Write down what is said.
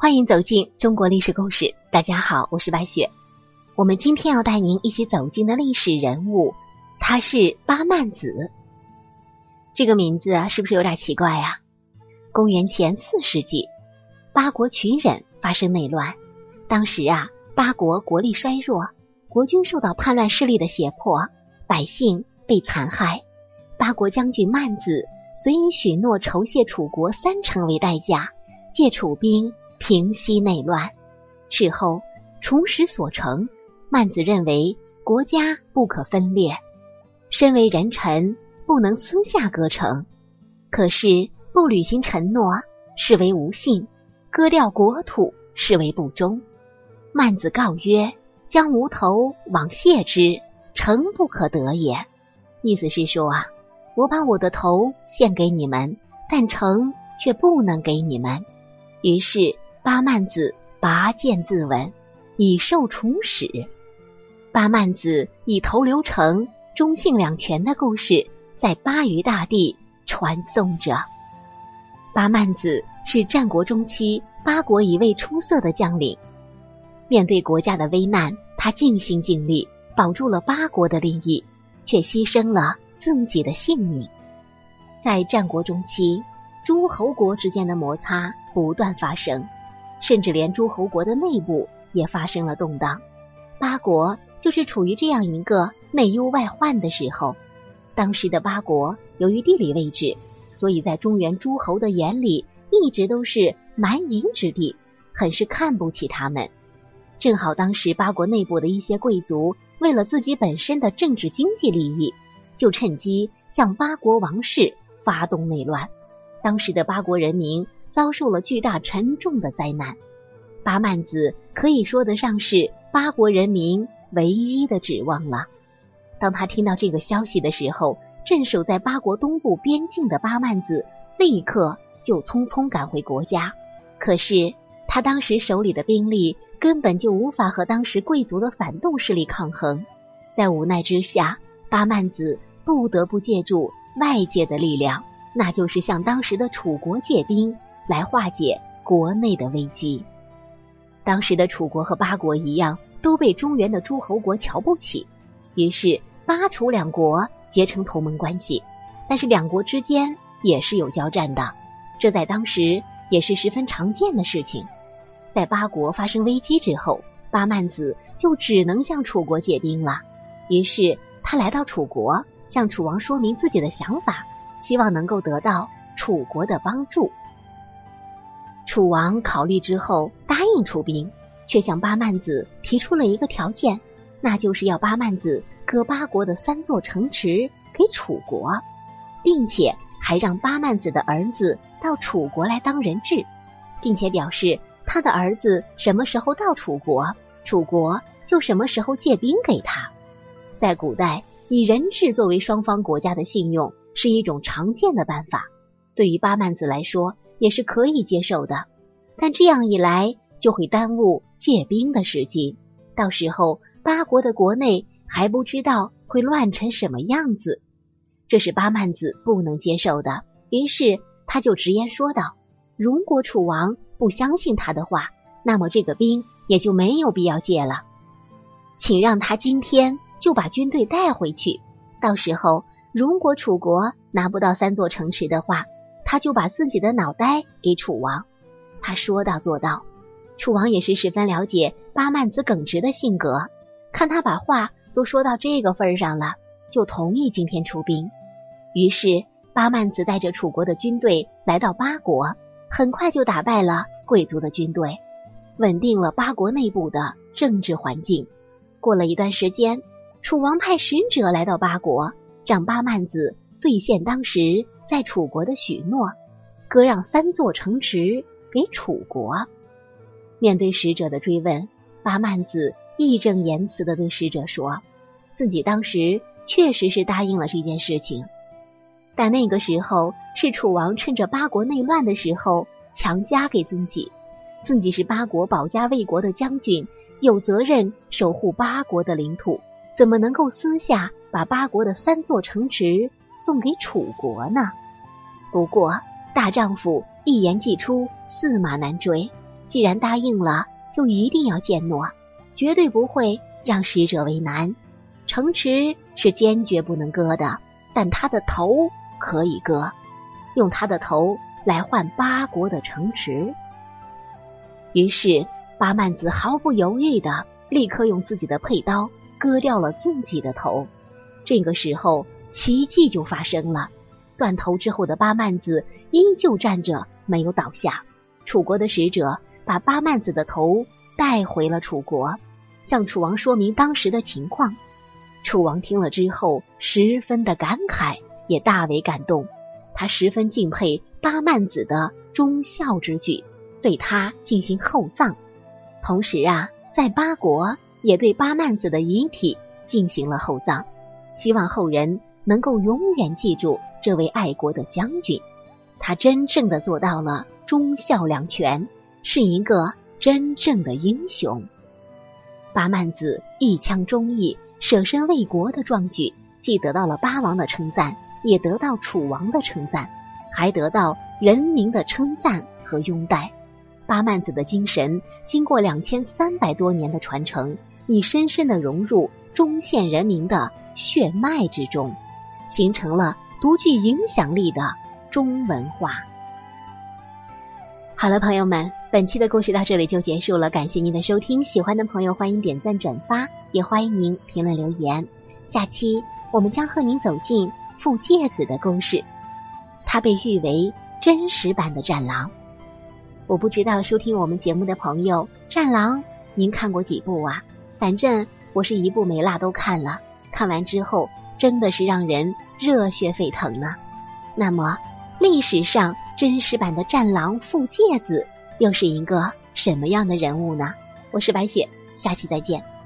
欢迎走进中国历史故事。大家好，我是白雪。我们今天要带您一起走进的历史人物，他是八曼子。这个名字，是不是有点奇怪呀？公元前四世纪，八国群忍发生内乱。当时啊，八国国力衰弱，国君受到叛乱势力的胁迫，百姓被残害。八国将军曼子遂以许诺酬谢楚国三成为代价，借楚兵平息内乱。事后除使所成，曼子认为国家不可分裂，身为人臣不能私下割城。可是不履行承诺，视为无信；割掉国土，视为不忠。曼子告曰：“将无头往谢之，诚不可得也。”意思是说啊。我把我的头献给你们，但城却不能给你们。于是八曼子拔剑自刎，以受处使。八曼子以头留城，忠信两全的故事在巴渝大地传颂着。八曼子是战国中期八国一位出色的将领，面对国家的危难，他尽心尽力保住了八国的利益，却牺牲了。自己的性命，在战国中期，诸侯国之间的摩擦不断发生，甚至连诸侯国的内部也发生了动荡。八国就是处于这样一个内忧外患的时候。当时的八国由于地理位置，所以在中原诸侯的眼里一直都是蛮夷之地，很是看不起他们。正好当时八国内部的一些贵族为了自己本身的政治经济利益。就趁机向八国王室发动内乱，当时的八国人民遭受了巨大沉重的灾难。八曼子可以说得上是八国人民唯一的指望了。当他听到这个消息的时候，镇守在八国东部边境的八曼子立刻就匆匆赶回国家。可是他当时手里的兵力根本就无法和当时贵族的反动势力抗衡，在无奈之下，八曼子。不得不借助外界的力量，那就是向当时的楚国借兵，来化解国内的危机。当时的楚国和八国一样，都被中原的诸侯国瞧不起，于是八楚两国结成同盟关系。但是两国之间也是有交战的，这在当时也是十分常见的事情。在八国发生危机之后，八曼子就只能向楚国借兵了。于是他来到楚国。向楚王说明自己的想法，希望能够得到楚国的帮助。楚王考虑之后答应出兵，却向巴曼子提出了一个条件，那就是要巴曼子割八国的三座城池给楚国，并且还让巴曼子的儿子到楚国来当人质，并且表示他的儿子什么时候到楚国，楚国就什么时候借兵给他。在古代。以人质作为双方国家的信用是一种常见的办法，对于巴曼子来说也是可以接受的。但这样一来就会耽误借兵的时机，到时候八国的国内还不知道会乱成什么样子，这是八曼子不能接受的。于是他就直言说道：“如果楚王不相信他的话，那么这个兵也就没有必要借了，请让他今天。”就把军队带回去，到时候如果楚国拿不到三座城池的话，他就把自己的脑袋给楚王。他说到做到，楚王也是十分了解八曼子耿直的性格，看他把话都说到这个份上了，就同意今天出兵。于是八曼子带着楚国的军队来到八国，很快就打败了贵族的军队，稳定了八国内部的政治环境。过了一段时间。楚王派使者来到八国，让八曼子兑现当时在楚国的许诺，割让三座城池给楚国。面对使者的追问，八曼子义正言辞地对使者说：“自己当时确实是答应了这件事情，但那个时候是楚王趁着八国内乱的时候强加给自己，自己是八国保家卫国的将军，有责任守护八国的领土。”怎么能够私下把八国的三座城池送给楚国呢？不过大丈夫一言既出，驷马难追。既然答应了，就一定要践诺，绝对不会让使者为难。城池是坚决不能割的，但他的头可以割，用他的头来换八国的城池。于是八曼子毫不犹豫的立刻用自己的佩刀割掉了自己的头。这个时候，奇迹就发生了。断头之后的八曼子依旧站着，没有倒下。楚国的使者把八曼子的头带回了楚国，向楚王说明当时的情况。楚王听了之后，十分的感慨，也大为感动。他十分敬佩八曼子的忠孝之举，对他进行厚葬。同时啊，在八国也对八曼子的遗体进行了厚葬，希望后人能够永远记住。这位爱国的将军，他真正的做到了忠孝两全，是一个真正的英雄。八曼子一腔忠义、舍身为国的壮举，既得到了八王的称赞，也得到楚王的称赞，还得到人民的称赞和拥戴。八曼子的精神，经过两千三百多年的传承，已深深的融入中县人民的血脉之中，形成了。独具影响力的中文化。好了，朋友们，本期的故事到这里就结束了，感谢您的收听。喜欢的朋友欢迎点赞转发，也欢迎您评论留言。下期我们将和您走进傅介子的故事，他被誉为真实版的战狼。我不知道收听我们节目的朋友，战狼您看过几部啊？反正我是一部没落都看了，看完之后真的是让人。热血沸腾呢。那么，历史上真实版的战狼傅介子又是一个什么样的人物呢？我是白雪，下期再见。